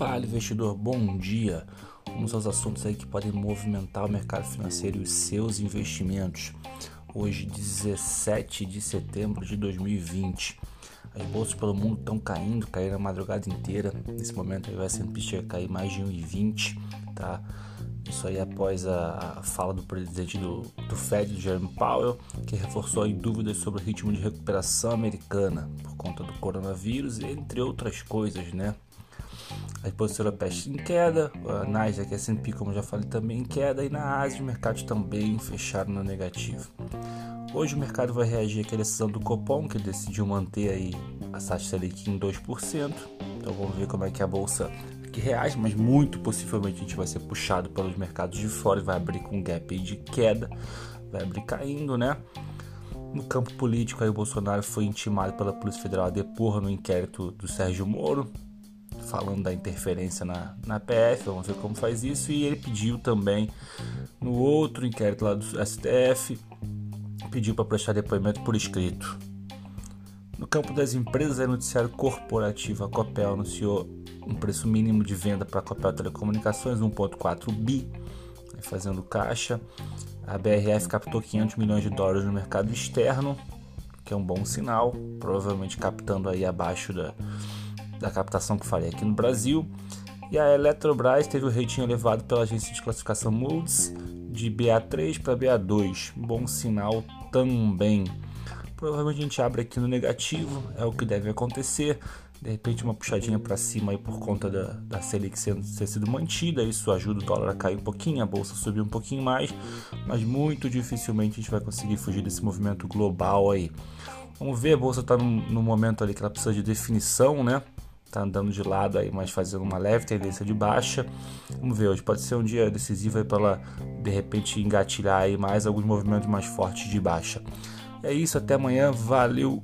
Fala, investidor, bom dia. Vamos aos assuntos aí que podem movimentar o mercado financeiro e os seus investimentos. Hoje, 17 de setembro de 2020. As bolsas pelo mundo estão caindo, caíram a madrugada inteira. Nesse momento aí o S&P chega a cair mais de 1,20, tá? Isso aí após a, fala do presidente do, do Fed, Jeremy Powell, que reforçou aí dúvidas sobre o ritmo de recuperação americana por conta do coronavírus, entre outras coisas, né? A exposição europeia em queda, a Nasdaq a S&P, como já falei, também em queda, e na Ásia os mercados também fecharam no negativo. Hoje o mercado vai reagir àquela decisão do Copom, que decidiu manter aí a taxa Selic em 2%. Então vamos ver como é que a bolsa que reage, mas muito possivelmente a gente vai ser puxado pelos mercados de fora e vai abrir com um gap de queda, vai abrir caindo, né? No campo político, aí, o Bolsonaro foi intimado pela Polícia Federal a depor no inquérito do Sérgio Moro, falando da interferência na, na PF, vamos ver como faz isso, e ele pediu também no outro inquérito lá do STF, pediu para prestar depoimento por escrito. No campo das empresas, a noticiário corporativo, a Copel anunciou um preço mínimo de venda para a Copel Telecomunicações, 1,4 bi, fazendo caixa. A BRF captou 500 milhões de dólares no mercado externo, que é um bom sinal, provavelmente captando aí abaixo da, da captação que falei aqui no Brasil. E a Eletrobras teve o rating elevado pela agência de classificação Moody's de BA3 para BA2, bom sinal também. Provavelmente a gente abre aqui no negativo, é o que deve acontecer. De repente uma puxadinha para cima aí por conta da, da Selic sendo, ter sido mantida, isso ajuda o dólar a cair um pouquinho, a bolsa subir um pouquinho mais, mas muito dificilmente a gente vai conseguir fugir desse movimento global aí. Vamos ver, a bolsa está no momento ali que ela precisa de definição, né? Tá andando de lado aí, mas fazendo uma leve tendência de baixa. Vamos ver, hoje pode ser um dia decisivo aí para ela de repente engatilhar aí mais alguns movimentos mais fortes de baixa. É isso, até amanhã, valeu!